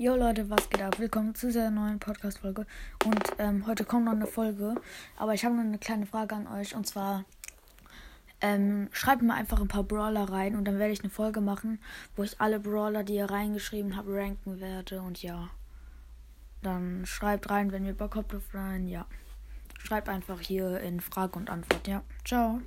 Jo Leute, was geht ab? Willkommen zu dieser neuen Podcast-Folge. Und ähm, heute kommt noch eine Folge. Aber ich habe noch eine kleine Frage an euch. Und zwar, ähm, schreibt mir einfach ein paar Brawler rein. Und dann werde ich eine Folge machen, wo ich alle Brawler, die ihr reingeschrieben habt, ranken werde. Und ja. Dann schreibt rein, wenn ihr Bock habt auf rein. Ja. Schreibt einfach hier in Frage und Antwort. Ja. Ciao.